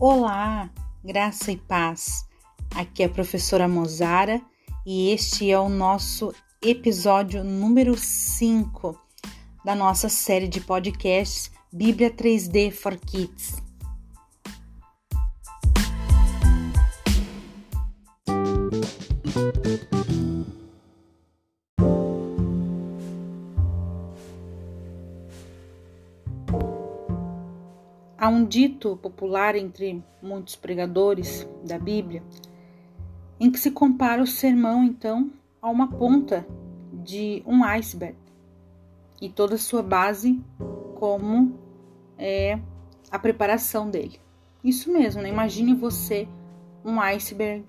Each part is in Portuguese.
Olá, graça e paz. Aqui é a professora Mozara e este é o nosso episódio número 5 da nossa série de podcasts Bíblia 3D for Kids. Há um dito popular entre muitos pregadores da Bíblia em que se compara o sermão, então, a uma ponta de um iceberg e toda a sua base como é a preparação dele. Isso mesmo, né? Imagine você um iceberg,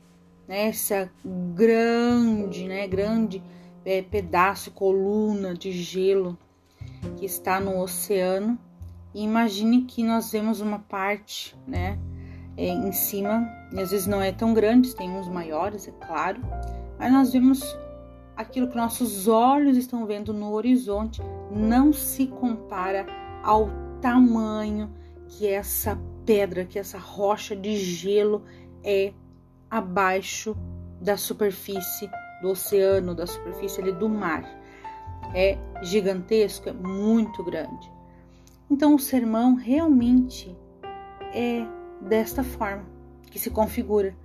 né? Essa grande, né? Grande é, pedaço, coluna de gelo que está no oceano e imagine que nós vemos uma parte, né, é, em cima, e às vezes não é tão grande, tem uns maiores, é claro, mas nós vemos aquilo que nossos olhos estão vendo no horizonte, não se compara ao tamanho que essa pedra, que essa rocha de gelo é abaixo da superfície do oceano, da superfície ali do mar. É gigantesco, é muito grande. Então, o sermão realmente é desta forma que se configura,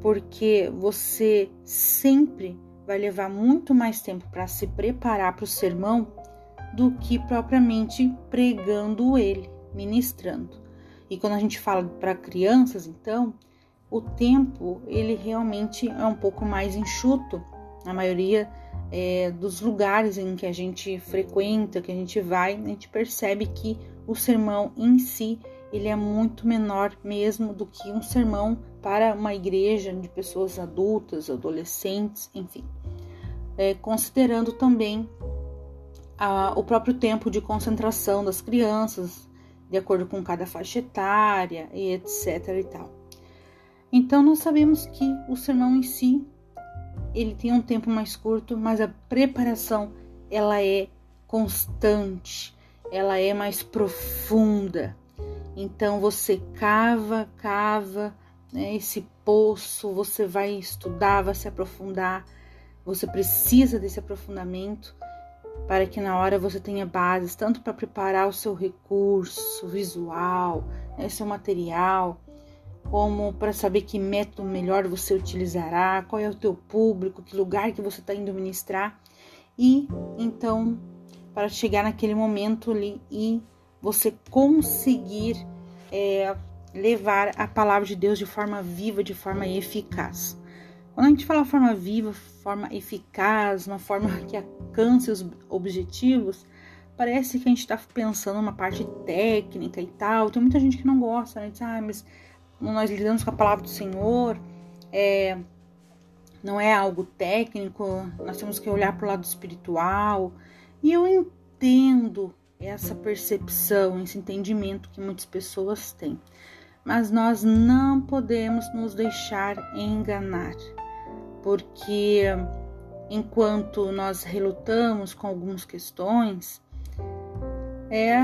porque você sempre vai levar muito mais tempo para se preparar para o sermão do que propriamente pregando ele, ministrando. E quando a gente fala para crianças, então, o tempo ele realmente é um pouco mais enxuto. Na maioria é, dos lugares em que a gente frequenta, que a gente vai, a gente percebe que o sermão em si ele é muito menor mesmo do que um sermão para uma igreja de pessoas adultas, adolescentes, enfim. É, considerando também a, o próprio tempo de concentração das crianças, de acordo com cada faixa etária e etc e tal. Então nós sabemos que o sermão em si ele tem um tempo mais curto, mas a preparação ela é constante, ela é mais profunda. Então você cava, cava né, esse poço, você vai estudar, vai se aprofundar. Você precisa desse aprofundamento para que na hora você tenha bases tanto para preparar o seu recurso visual, né, seu material, como para saber que método melhor você utilizará, qual é o teu público, que lugar que você está indo ministrar e então para chegar naquele momento ali e você conseguir é, levar a palavra de Deus de forma viva, de forma eficaz. Quando a gente fala forma viva, forma eficaz, uma forma que alcance os objetivos, parece que a gente está pensando uma parte técnica e tal. Tem muita gente que não gosta, né? Diz, ah, mas nós lidamos com a palavra do Senhor, é, não é algo técnico, nós temos que olhar para o lado espiritual. E eu entendo essa percepção, esse entendimento que muitas pessoas têm. Mas nós não podemos nos deixar enganar, porque enquanto nós relutamos com algumas questões, é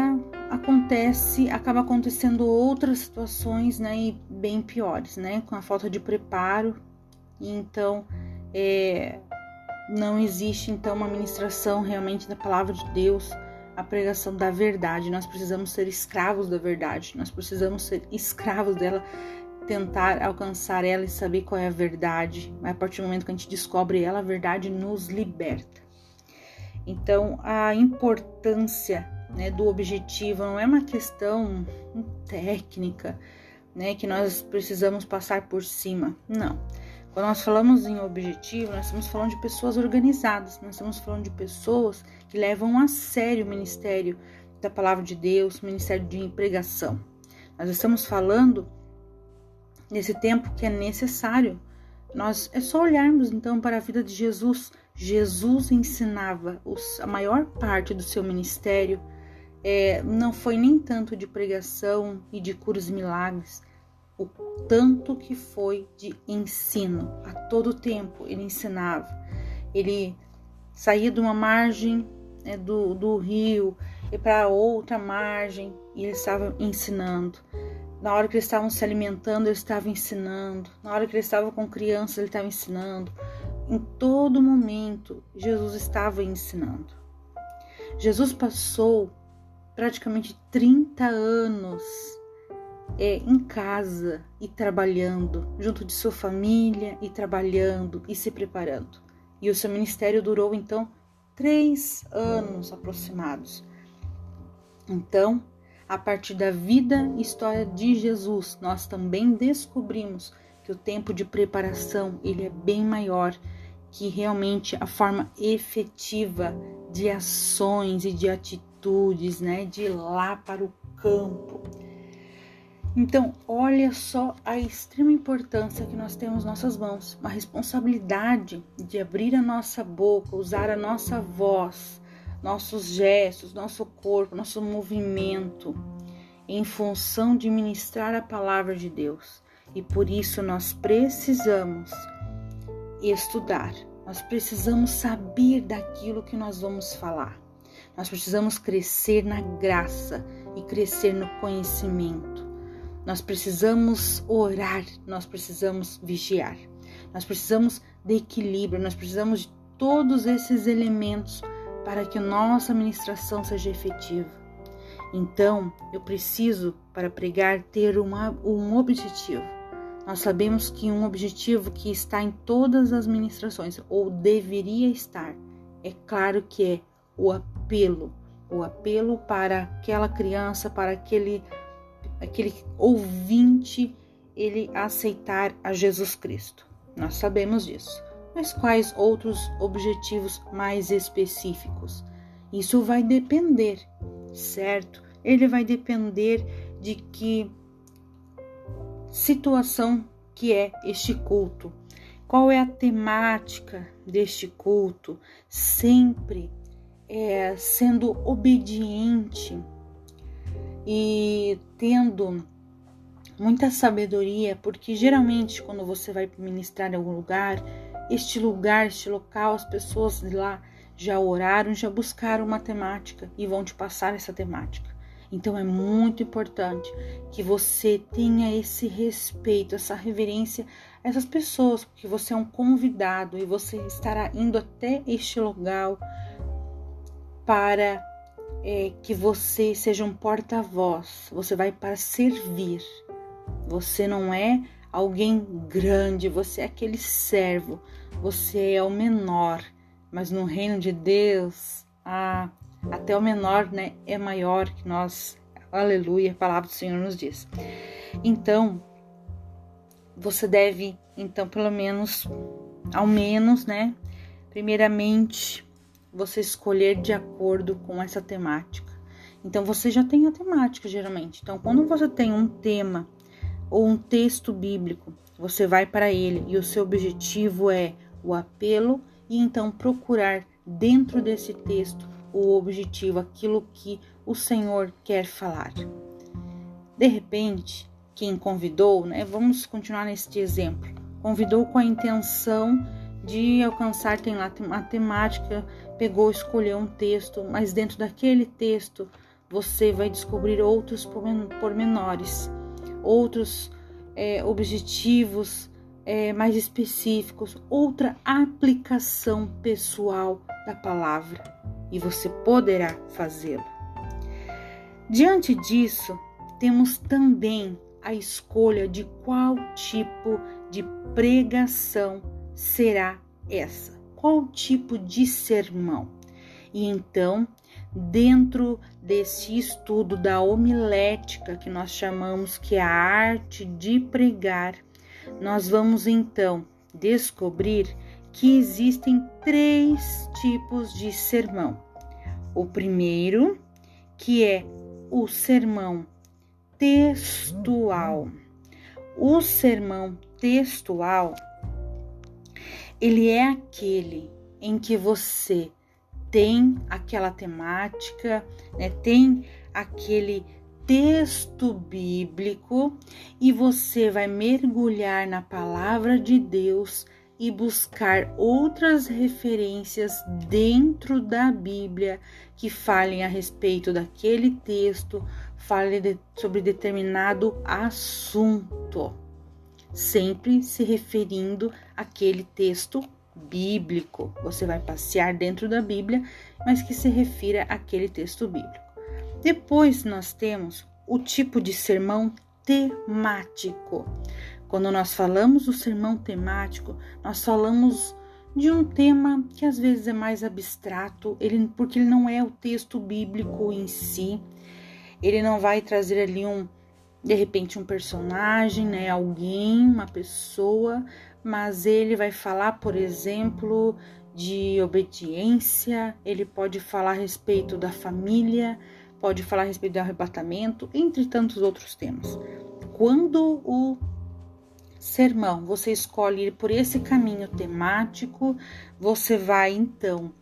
acontece, acaba acontecendo outras situações, né, e bem piores, né, com a falta de preparo. E então, é, não existe então uma ministração realmente da palavra de Deus, a pregação da verdade. Nós precisamos ser escravos da verdade. Nós precisamos ser escravos dela, tentar alcançar ela e saber qual é a verdade. A partir do momento que a gente descobre ela, a verdade nos liberta. Então, a importância né, do objetivo, não é uma questão técnica, né, que nós precisamos passar por cima. Não. Quando nós falamos em objetivo, nós estamos falando de pessoas organizadas, nós estamos falando de pessoas que levam a sério o ministério da palavra de Deus, o ministério de pregação. Nós estamos falando nesse tempo que é necessário. Nós é só olharmos então para a vida de Jesus. Jesus ensinava os, a maior parte do seu ministério é, não foi nem tanto de pregação e de curas milagres, o tanto que foi de ensino. A todo tempo ele ensinava. Ele saía de uma margem né, do, do rio e para outra margem e ele estava ensinando. Na hora que eles estavam se alimentando, ele estava ensinando. Na hora que eles estavam com crianças, ele estava ensinando. Em todo momento, Jesus estava ensinando. Jesus passou praticamente 30 anos é, em casa e trabalhando, junto de sua família e trabalhando e se preparando. E o seu ministério durou então três anos aproximados. Então, a partir da vida e história de Jesus, nós também descobrimos que o tempo de preparação ele é bem maior que realmente a forma efetiva de ações e de atitudes, né, de lá para o campo. Então, olha só a extrema importância que nós temos em nossas mãos, uma responsabilidade de abrir a nossa boca, usar a nossa voz, nossos gestos, nosso corpo, nosso movimento, em função de ministrar a palavra de Deus. E por isso nós precisamos estudar, nós precisamos saber daquilo que nós vamos falar. Nós precisamos crescer na graça e crescer no conhecimento. Nós precisamos orar, nós precisamos vigiar, nós precisamos de equilíbrio, nós precisamos de todos esses elementos para que nossa ministração seja efetiva. Então, eu preciso, para pregar, ter uma, um objetivo. Nós sabemos que um objetivo que está em todas as ministrações, ou deveria estar, é claro que é o apelo. O apelo para aquela criança, para aquele aquele ouvinte ele aceitar a Jesus Cristo. Nós sabemos disso. Mas quais outros objetivos mais específicos? Isso vai depender, certo? Ele vai depender de que situação que é este culto. Qual é a temática deste culto? Sempre é, sendo obediente e tendo muita sabedoria, porque geralmente quando você vai ministrar em algum lugar, este lugar, este local, as pessoas de lá já oraram, já buscaram uma temática e vão te passar essa temática. Então é muito importante que você tenha esse respeito, essa reverência a essas pessoas, porque você é um convidado e você estará indo até este lugar para é, que você seja um porta-voz, você vai para servir. Você não é alguém grande, você é aquele servo, você é o menor, mas no reino de Deus, ah, até o menor né, é maior que nós. Aleluia, a palavra do Senhor nos diz. Então, você deve, então, pelo menos, ao menos, né? Primeiramente, você escolher de acordo com essa temática. Então você já tem a temática geralmente. Então quando você tem um tema ou um texto bíblico, você vai para ele e o seu objetivo é o apelo e então procurar dentro desse texto o objetivo, aquilo que o Senhor quer falar. De repente, quem convidou, né? Vamos continuar neste exemplo. Convidou com a intenção de alcançar, tem lá a temática, pegou, escolheu um texto, mas dentro daquele texto você vai descobrir outros pormenores, outros é, objetivos é, mais específicos, outra aplicação pessoal da palavra e você poderá fazê-lo. Diante disso, temos também a escolha de qual tipo de pregação será essa? Qual tipo de sermão? E então, dentro desse estudo da homilética que nós chamamos que é a arte de pregar, nós vamos então descobrir que existem três tipos de sermão. O primeiro, que é o sermão textual. O sermão textual ele é aquele em que você tem aquela temática, né, tem aquele texto bíblico e você vai mergulhar na palavra de Deus e buscar outras referências dentro da Bíblia que falem a respeito daquele texto, falem de, sobre determinado assunto, sempre se referindo àquele texto bíblico. Você vai passear dentro da Bíblia, mas que se refira àquele texto bíblico. Depois nós temos o tipo de sermão temático. Quando nós falamos do sermão temático, nós falamos de um tema que às vezes é mais abstrato, ele, porque ele não é o texto bíblico em si. Ele não vai trazer ali um, de repente, um personagem, né, alguém, uma pessoa, mas ele vai falar, por exemplo, de obediência, ele pode falar a respeito da família, pode falar a respeito do arrebatamento, entre tantos outros temas. Quando o sermão você escolhe ir por esse caminho temático, você vai então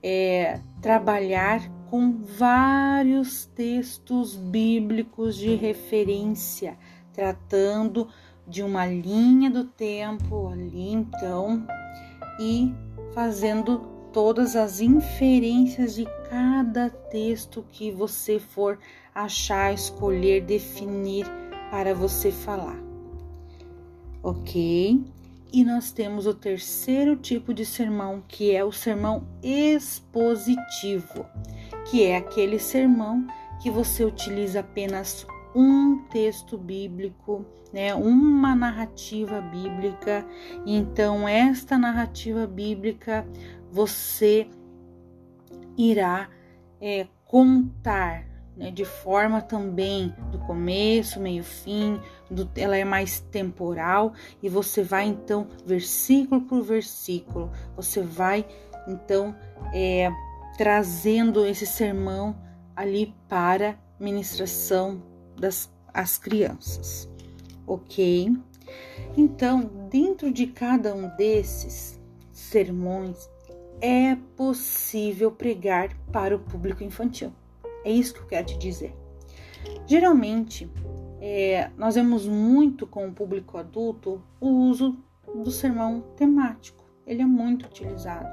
é, trabalhar com vários textos bíblicos de referência, tratando de uma linha do tempo ali, então, e fazendo todas as inferências de cada texto que você for achar, escolher, definir para você falar. Ok? E nós temos o terceiro tipo de sermão, que é o sermão expositivo, que é aquele sermão que você utiliza apenas um texto bíblico, né, uma narrativa bíblica. Então esta narrativa bíblica você irá é, contar né, de forma também do começo, meio, fim, do, ela é mais temporal e você vai então versículo por versículo, você vai então é, trazendo esse sermão ali para ministração das as crianças, ok? Então, dentro de cada um desses sermões, é possível pregar para o público infantil. É isso que eu quero te dizer. Geralmente, é, nós vemos muito com o público adulto o uso do sermão temático. Ele é muito utilizado.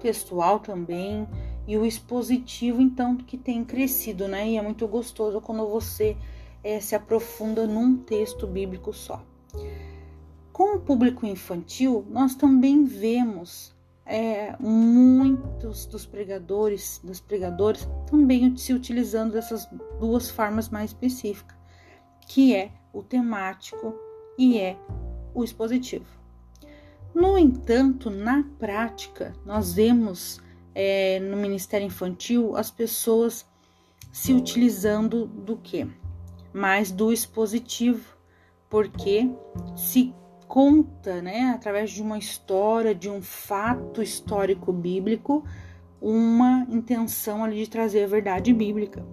Textual também e o expositivo, então, que tem crescido, né? E é muito gostoso quando você é, se aprofunda num texto bíblico só. Com o público infantil, nós também vemos é, muitos dos pregadores, dos pregadores, também se utilizando dessas duas formas mais específicas, que é o temático e é o expositivo. No entanto, na prática, nós vemos é, no Ministério Infantil as pessoas se utilizando do que? Mais do expositivo, porque se conta, né, através de uma história, de um fato histórico bíblico, uma intenção ali de trazer a verdade bíblica.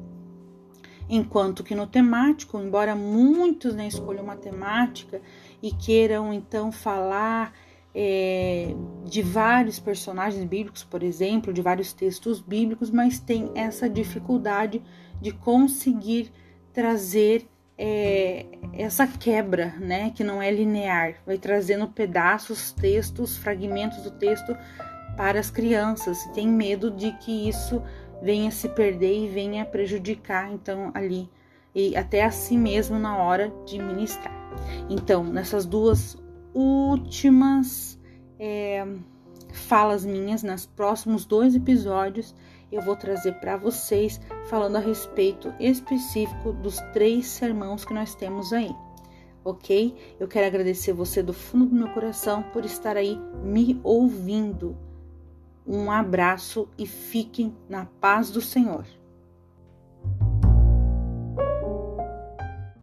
Enquanto que no temático, embora muitos né, escolham uma temática e queiram então falar é, de vários personagens bíblicos, por exemplo, de vários textos bíblicos, mas tem essa dificuldade de conseguir trazer é, essa quebra, né, que não é linear, vai trazendo pedaços, textos, fragmentos do texto para as crianças. Tem medo de que isso venha se perder e venha prejudicar, então ali e até a si mesmo na hora de ministrar. Então, nessas duas últimas é, falas minhas, nos próximos dois episódios, eu vou trazer para vocês falando a respeito específico dos três sermãos que nós temos aí. Ok? Eu quero agradecer você do fundo do meu coração por estar aí me ouvindo. Um abraço e fiquem na paz do Senhor.